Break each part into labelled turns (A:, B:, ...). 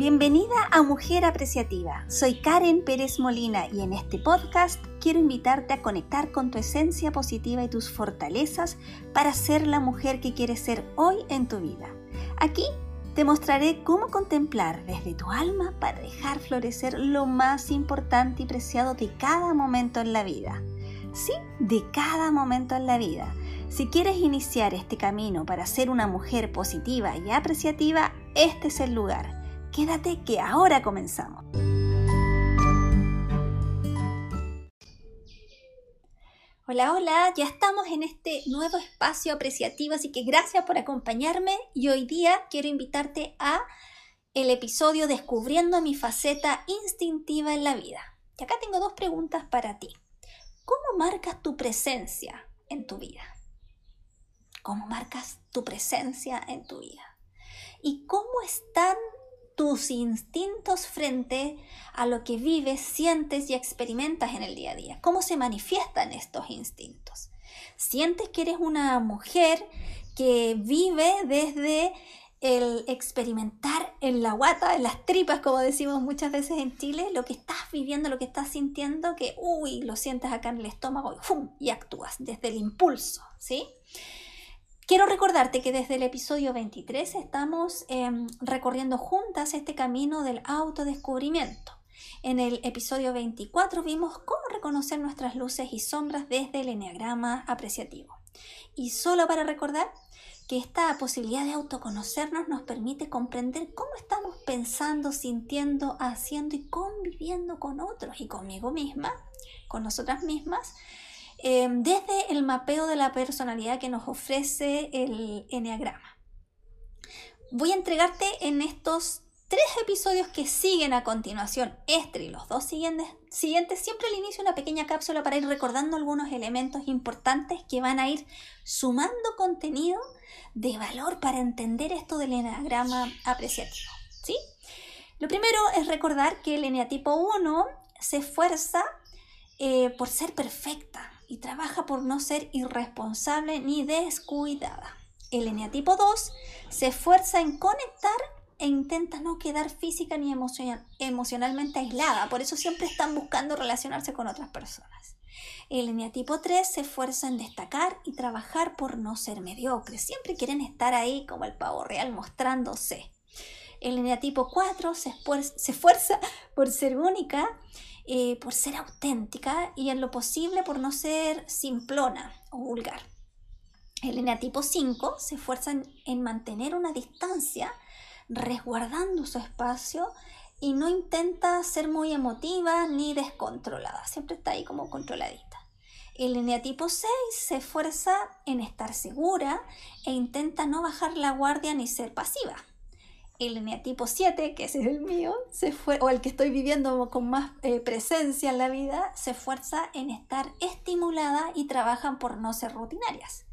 A: Bienvenida a Mujer Apreciativa. Soy Karen Pérez Molina y en este podcast quiero invitarte a conectar con tu esencia positiva y tus fortalezas para ser la mujer que quieres ser hoy en tu vida. Aquí te mostraré cómo contemplar desde tu alma para dejar florecer lo más importante y preciado de cada momento en la vida. Sí, de cada momento en la vida. Si quieres iniciar este camino para ser una mujer positiva y apreciativa, este es el lugar. Quédate que ahora comenzamos. Hola, hola, ya estamos en este nuevo espacio apreciativo, así que gracias por acompañarme y hoy día quiero invitarte a el episodio Descubriendo mi faceta instintiva en la vida. Y acá tengo dos preguntas para ti. ¿Cómo marcas tu presencia en tu vida? ¿Cómo marcas tu presencia en tu vida? ¿Y cómo están tus instintos frente a lo que vives, sientes y experimentas en el día a día. ¿Cómo se manifiestan estos instintos? ¿Sientes que eres una mujer que vive desde el experimentar en la guata, en las tripas, como decimos muchas veces en Chile, lo que estás viviendo, lo que estás sintiendo, que, uy, lo sientes acá en el estómago y, y actúas desde el impulso, ¿sí? Quiero recordarte que desde el episodio 23 estamos em, recorriendo juntas este camino del autodescubrimiento. En el episodio 24 vimos cómo reconocer nuestras luces y sombras desde el enneagrama apreciativo. Y solo para recordar que esta posibilidad de autoconocernos nos permite comprender cómo estamos pensando, sintiendo, haciendo y conviviendo con otros y conmigo misma, con nosotras mismas, Em, desde el mapeo de la personalidad que nos ofrece el Enneagrama. Voy a entregarte en estos tres episodios que siguen a continuación, este y los dos siguientes, siguientes, siempre al inicio una pequeña cápsula para ir recordando algunos elementos importantes que van a ir sumando contenido de valor para entender esto del eneagrama apreciativo. ¿sí? Lo primero es recordar que el eneatipo 1 se esfuerza eh, por ser perfecta, y trabaja por no ser irresponsable ni descuidada. El eneatipo 2 se esfuerza en conectar e intenta no quedar física ni emocionalmente aislada, por eso siempre están buscando relacionarse con otras personas. El eneatipo 3 se esfuerza en destacar y trabajar por no ser mediocre, siempre quieren estar ahí como el pavo real mostrándose. El eneatipo 4 se esfuerza por ser única eh, por ser auténtica y en lo posible por no ser simplona o vulgar. El eneatipo 5 se esfuerza en, mantener una distancia, resguardando su espacio y no intenta ser muy emotiva ni descontrolada, siempre está ahí como controladita. El eneatipo 6 se esfuerza en estar segura e intenta no bajar la guardia ni ser pasiva el eneatipo 7, que es el mío, se fue, o el que estoy viviendo con más eh, presencia en la vida, se esfuerza en estar estimulada y trabajan por no ser rutinarias.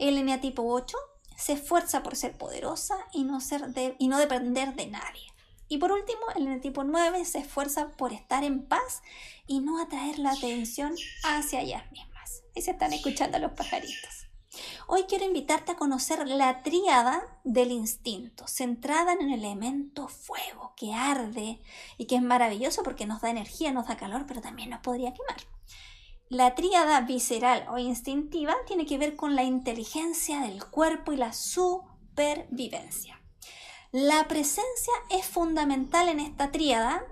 A: El eneatipo 8 se esfuerza por ser poderosa y no, ser y no depender de nadie. Y por último, el eneatipo 9 se esfuerza por estar en paz y no atraer la atención hacia ellas mismas. Ahí se están escuchando los pajaritos. Hoy quiero invitarte a conocer la tríada del instinto, centrada en el elemento fuego, que arde y que es maravilloso porque nos da energía, nos da calor, pero también nos podría quemar. La tríada visceral o instintiva tiene que ver con la inteligencia del cuerpo y la supervivencia. La presencia es fundamental en esta tríada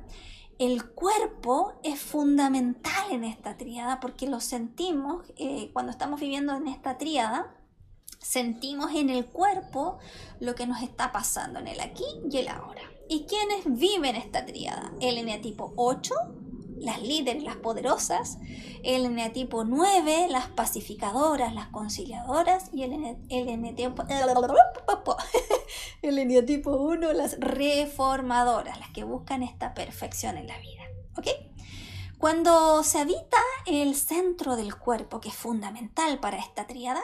A: el cuerpo es fundamental en esta tríada porque lo sentimos eh, cuando estamos viviendo en esta tríada. Sentimos en el cuerpo lo que nos está pasando en el aquí y el ahora. ¿Y quiénes viven esta tríada? El eneatipo 8, las líderes, las poderosas, el eneatipo 9, las pacificadoras, las conciliadoras y el, eneatipo, el eneatipo 1, las reformadoras, las que buscan esta perfección en la vida. ¿Ok? Cuando se habita el centro del cuerpo, que es fundamental para esta tríada,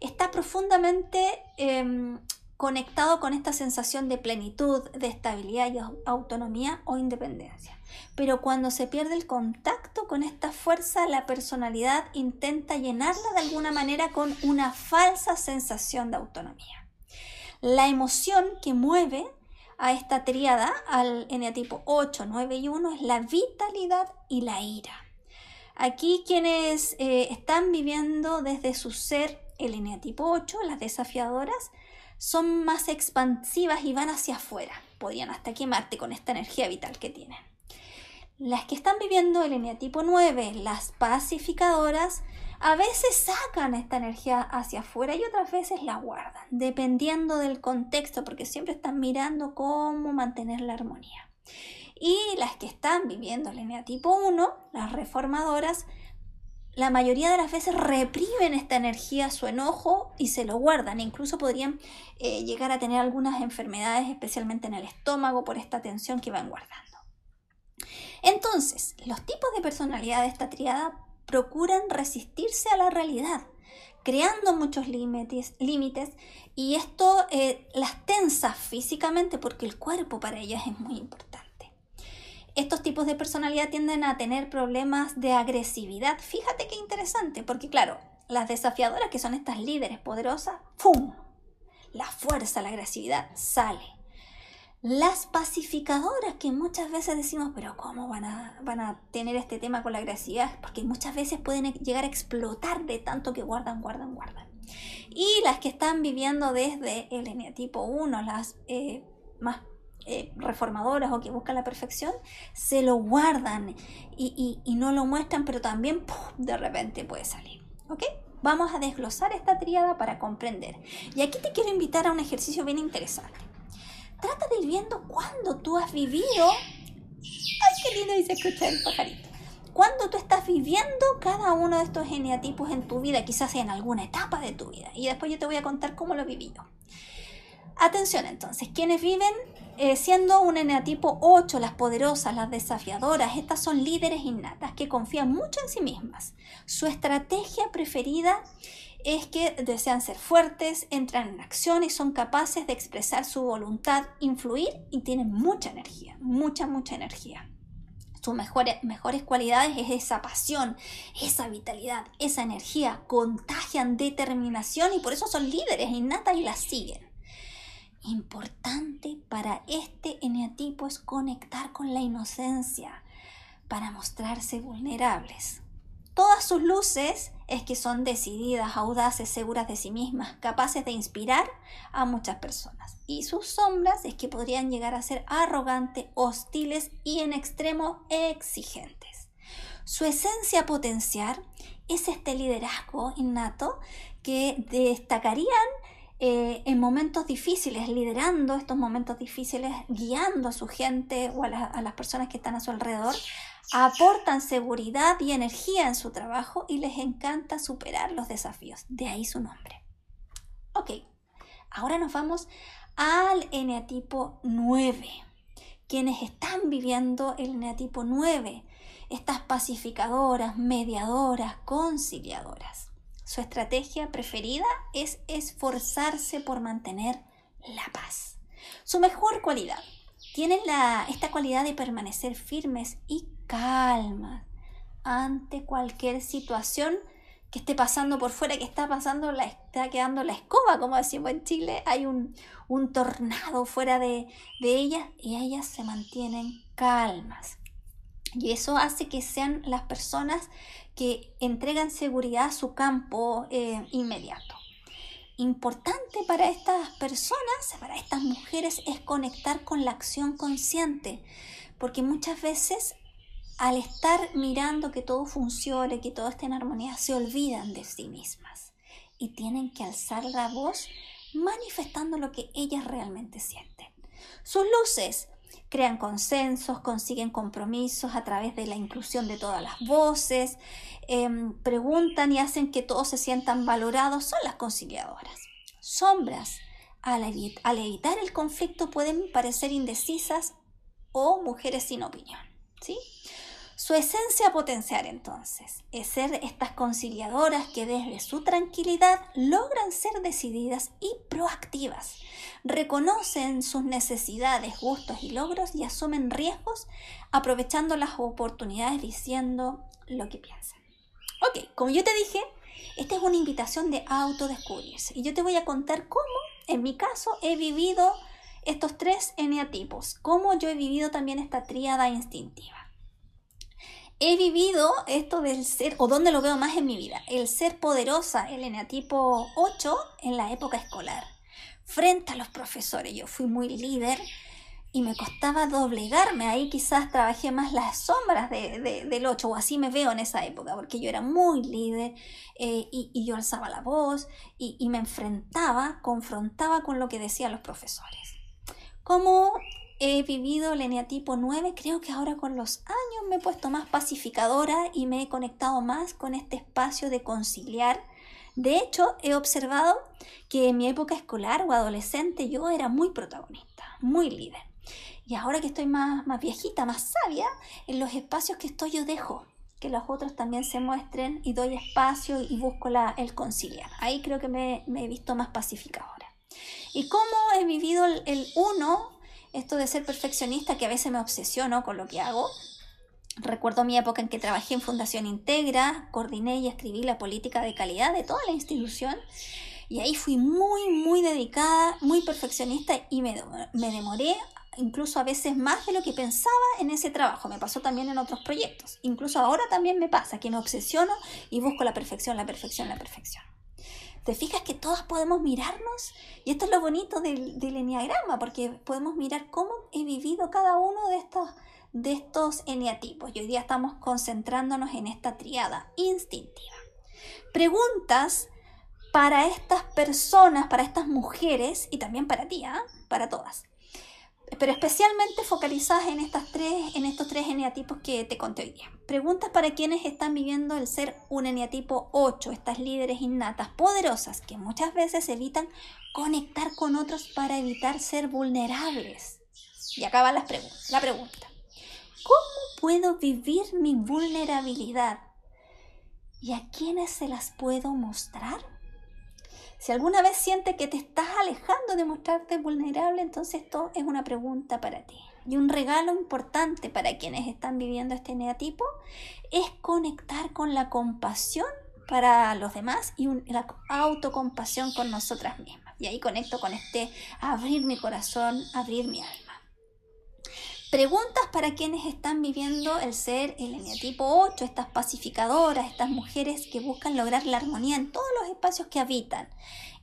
A: está profundamente em, conectado con esta sensación de plenitud, de estabilidad y autonomía o independencia. Pero cuando se pierde el contacto con esta fuerza, la personalidad intenta llenarla de alguna manera con una falsa sensación de autonomía. La emoción que mueve a esta triada, al eneatipo 8, 9 y 1, es la vitalidad y la ira. Aquí quienes eh, están viviendo desde su ser el eneatipo 8, las desafiadoras, son más expansivas y van hacia afuera. Podrían hasta quemarte con esta energía vital que tienen. Las que están viviendo el eneatipo 9, las pacificadoras, a veces sacan esta energía hacia afuera y otras veces la guardan, dependiendo del contexto, porque siempre están mirando cómo mantener la armonía. Y las que están viviendo el eneatipo 1, las reformadoras, la mayoría de las veces reprimen esta energía, su enojo y se lo guardan. Incluso podrían eh, llegar a tener algunas enfermedades, especialmente en el estómago, por esta tensión que van guardando. Entonces, los tipos de personalidad de esta triada procuran resistirse a la realidad, creando muchos límites, límites y esto eh, las tensa físicamente porque el cuerpo para ellas es muy importante. Estos tipos de personalidad tienden a tener problemas de agresividad. Fíjate qué interesante, porque claro, las desafiadoras que son estas líderes poderosas, ¡pum! La fuerza, la agresividad sale las pacificadoras, que muchas veces decimos, pero ¿cómo van a, van a tener este tema con la agresividad? Porque muchas veces pueden llegar a explotar de tanto que guardan, guardan, guardan. Y las que están viviendo desde el eneatipo 1, las eh, más eh, reformadoras o que buscan la perfección, se lo guardan y, no lo muestran, pero también de repente puede salir. ¿Ok? Vamos a desglosar esta triada para comprender. Y aquí te quiero invitar a un ejercicio bien interesante trata de ir viendo cuando tú has vivido. Ay, qué lindo dice escuchar el pajarito. Cuando tú estás viviendo cada uno de estos geneatipos en tu vida, quizás en alguna etapa de tu vida. Y después yo te voy a contar cómo lo he vivido. Atención entonces, quienes viven eh, siendo un eneatipo 8, las poderosas, las desafiadoras, estas son líderes innatas que confían mucho en sí mismas. Su estrategia preferida es que desean ser fuertes, entran en acción y son capaces de expresar su voluntad, influir y tienen mucha energía, mucha, mucha energía. Sus mejores, mejores cualidades es esa pasión, esa vitalidad, esa energía, contagian determinación y por eso son líderes innatas y las siguen. Importante para este eneatipo es conectar con la inocencia para mostrarse vulnerables. Todas sus luces es que son decididas, audaces, seguras de sí mismas, capaces de inspirar a muchas personas. Y sus sombras es que podrían llegar a ser arrogantes, hostiles y en extremo exigentes. Su esencia potenciar es este liderazgo innato que destacarían eh, en momentos difíciles, liderando estos momentos difíciles, guiando a su gente o a las personas que están a su alrededor aportan seguridad y energía en su trabajo y les encanta superar los desafíos. De ahí su nombre. Ok, ahora nos vamos al eneatipo 9. Quienes están viviendo el eneatipo 9, estas pacificadoras, mediadoras, conciliadoras. Su estrategia preferida es esforzarse por mantener la paz. Su mejor cualidad. Tienen la, esta cualidad de permanecer firmes y calma ante cualquier situación que esté pasando por fuera, que está pasando, la, está quedando la escoba, como decimos en Chile, hay un, tornado fuera de, ellas y ellas se mantienen calmas. Y eso hace que sean las personas que entregan seguridad a su campo eh, inmediato. Importante para estas personas, para estas mujeres, es conectar con la acción consciente, porque muchas veces al estar mirando que todo funcione, que todo esté en armonía, se olvidan de sí mismas y tienen que alzar la voz manifestando lo que ellas realmente sienten. Sus luces crean consensos, consiguen compromisos a través de la inclusión de todas las voces, em, preguntan y hacen que todos se sientan valorados, son las conciliadoras. Sombras, al, al evitar el conflicto pueden parecer indecisas o mujeres sin opinión. ¿sí? Su esencia potenciar entonces es ser estas conciliadoras que desde su tranquilidad logran ser decididas y proactivas, reconocen sus necesidades, gustos y logros y asumen riesgos aprovechando las oportunidades diciendo lo que piensan. Ok, como yo te dije, esta es una invitación de autodescubrirse y yo te voy a contar cómo, en mi caso, he vivido estos tres eneatipos, cómo yo he vivido también esta tríada instintiva. He vivido esto del ser, o dónde lo veo más en mi vida, el ser poderosa, el eneatipo 8, en la época escolar, frente a los profesores. Yo fui muy líder, y me costaba doblegarme. Ahí quizás trabajé más las sombras del 8, o así me veo en esa época, porque yo era muy líder eh, y, yo alzaba la voz y, y, me enfrentaba, confrontaba con lo que decían los profesores. Como he vivido el eneatipo 9, creo que ahora con los años me he puesto más pacificadora y me he conectado más con este espacio de conciliar. De hecho, he observado que en mi época escolar o adolescente yo era muy protagonista, muy líder. Y ahora que estoy más, más viejita, más sabia, en los espacios que estoy yo dejo que los otros también se muestren y doy espacio y busco la, el conciliar. Ahí creo que me, he visto más pacificadora. Y cómo he vivido el, uno, esto de ser perfeccionista, que a veces me obsesiono con lo que hago. Recuerdo mi época en que trabajé en Fundación Integra, coordiné y escribí la política de calidad de toda la institución. Y ahí fui muy, muy dedicada, muy perfeccionista y me, me demoré incluso a veces más de lo que pensaba en ese trabajo. Me pasó también en otros proyectos. Incluso ahora también me pasa que me obsesiono y busco la perfección, la perfección, la perfección. ¿Te fijas que todas podemos mirarnos? Y esto es lo bonito del, del enneagrama, porque podemos mirar cómo he vivido cada uno de estos, de estos eneatipos. Y hoy día estamos concentrándonos en esta triada instintiva. Preguntas para estas personas, para estas mujeres y también para ti, ¿ah? para todas pero especialmente focalizadas en, estas tres, en estos tres eneatipos que te conté hoy día. Preguntas para quienes están viviendo el ser un eneatipo 8, estas líderes innatas poderosas que muchas veces evitan conectar con otros para evitar ser vulnerables. Y acaba la pregunta. ¿Cómo puedo vivir mi vulnerabilidad? ¿Y a quiénes se las puedo mostrar? Si alguna vez sientes que te estás alejando de mostrarte vulnerable, entonces esto es una pregunta para ti. Y un regalo importante para quienes están viviendo este neatipo es conectar con la compasión para los demás y la autocompasión con nosotras mismas. Y ahí conecto con este abrir mi corazón, abrir mi alma. Preguntas para quienes están viviendo el ser el eneatipo 8, estas pacificadoras, estas mujeres que buscan lograr la armonía en todos los espacios que habitan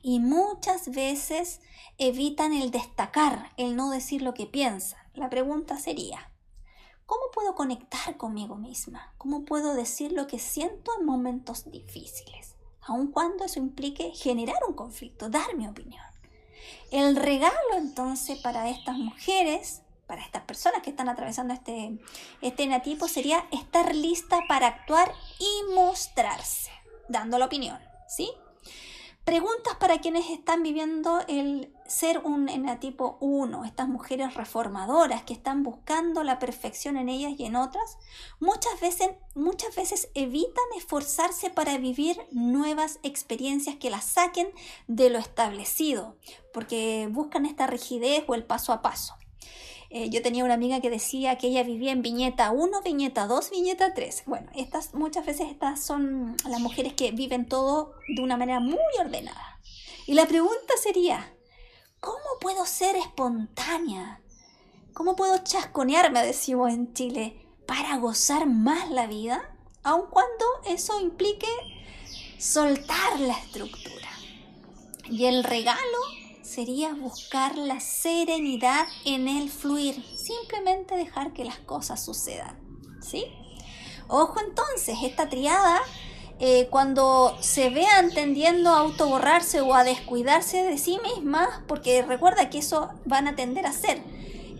A: y muchas veces evitan el destacar, el no decir lo que piensan. La pregunta sería, ¿cómo puedo conectar conmigo misma? ¿Cómo puedo decir lo que siento en momentos difíciles? Aun cuando eso implique generar un conflicto, dar mi opinión. El regalo entonces para estas mujeres para estas personas que están atravesando este, este enatipo sería estar lista para actuar y mostrarse, dando la opinión, ¿sí? Preguntas para quienes están viviendo el ser un enatipo 1, estas mujeres reformadoras que están buscando la perfección en ellas y en otras, muchas veces, muchas veces evitan esforzarse para vivir nuevas experiencias que las saquen de lo establecido, porque buscan esta rigidez o el paso a paso. Eh, yo tenía una amiga que decía que ella vivía en viñeta 1, viñeta 2, viñeta 3. Bueno, estas, muchas veces estas son las mujeres que viven todo de una manera muy ordenada. Y la pregunta sería, ¿cómo puedo ser espontánea? ¿Cómo puedo chasconearme, decimos en Chile, para gozar más la vida? Aun cuando eso implique soltar la estructura. Y el regalo sería buscar la serenidad en el fluir, simplemente dejar que las cosas sucedan, ¿sí? Ojo entonces, esta triada, eh, cuando se vean tendiendo a autoborrarse o a descuidarse de sí mismas, porque recuerda que eso van a tender a ser.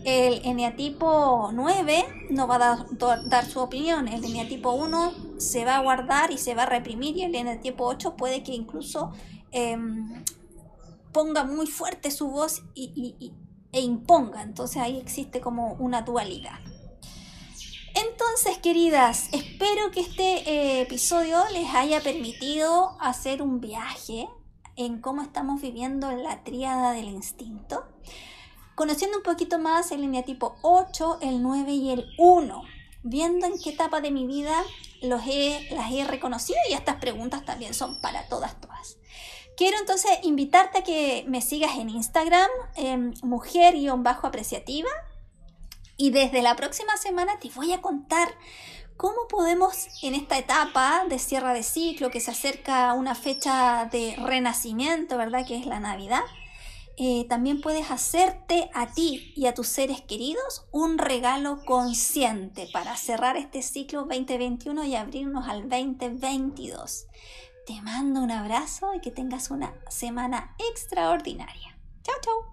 A: El eneatipo 9 no va a dar, su opinión, el eneatipo 1 se va a guardar y se va a reprimir y el eneatipo 8 puede que incluso em, ponga muy fuerte su voz y, e imponga. Entonces ahí existe como una dualidad. Entonces, queridas, espero que este eh, episodio les haya permitido hacer un viaje en cómo estamos viviendo la tríada del instinto, conociendo un poquito más el lineatipo 8, el 9 y el 1, viendo en qué etapa de mi vida los he, las he reconocido y estas preguntas también son para todas, todas. Quiero entonces invitarte a que me sigas en Instagram, en mujer-apreciativa. Y desde la próxima semana te voy a contar cómo podemos en esta etapa de cierre de ciclo que se acerca a una fecha de renacimiento, ¿verdad? Que es la Navidad. Eh, también puedes hacerte a ti y a tus seres queridos un regalo consciente para cerrar este ciclo 2021 y abrirnos al 2022. Te mando un abrazo y que tengas una semana extraordinaria. Chao, chao.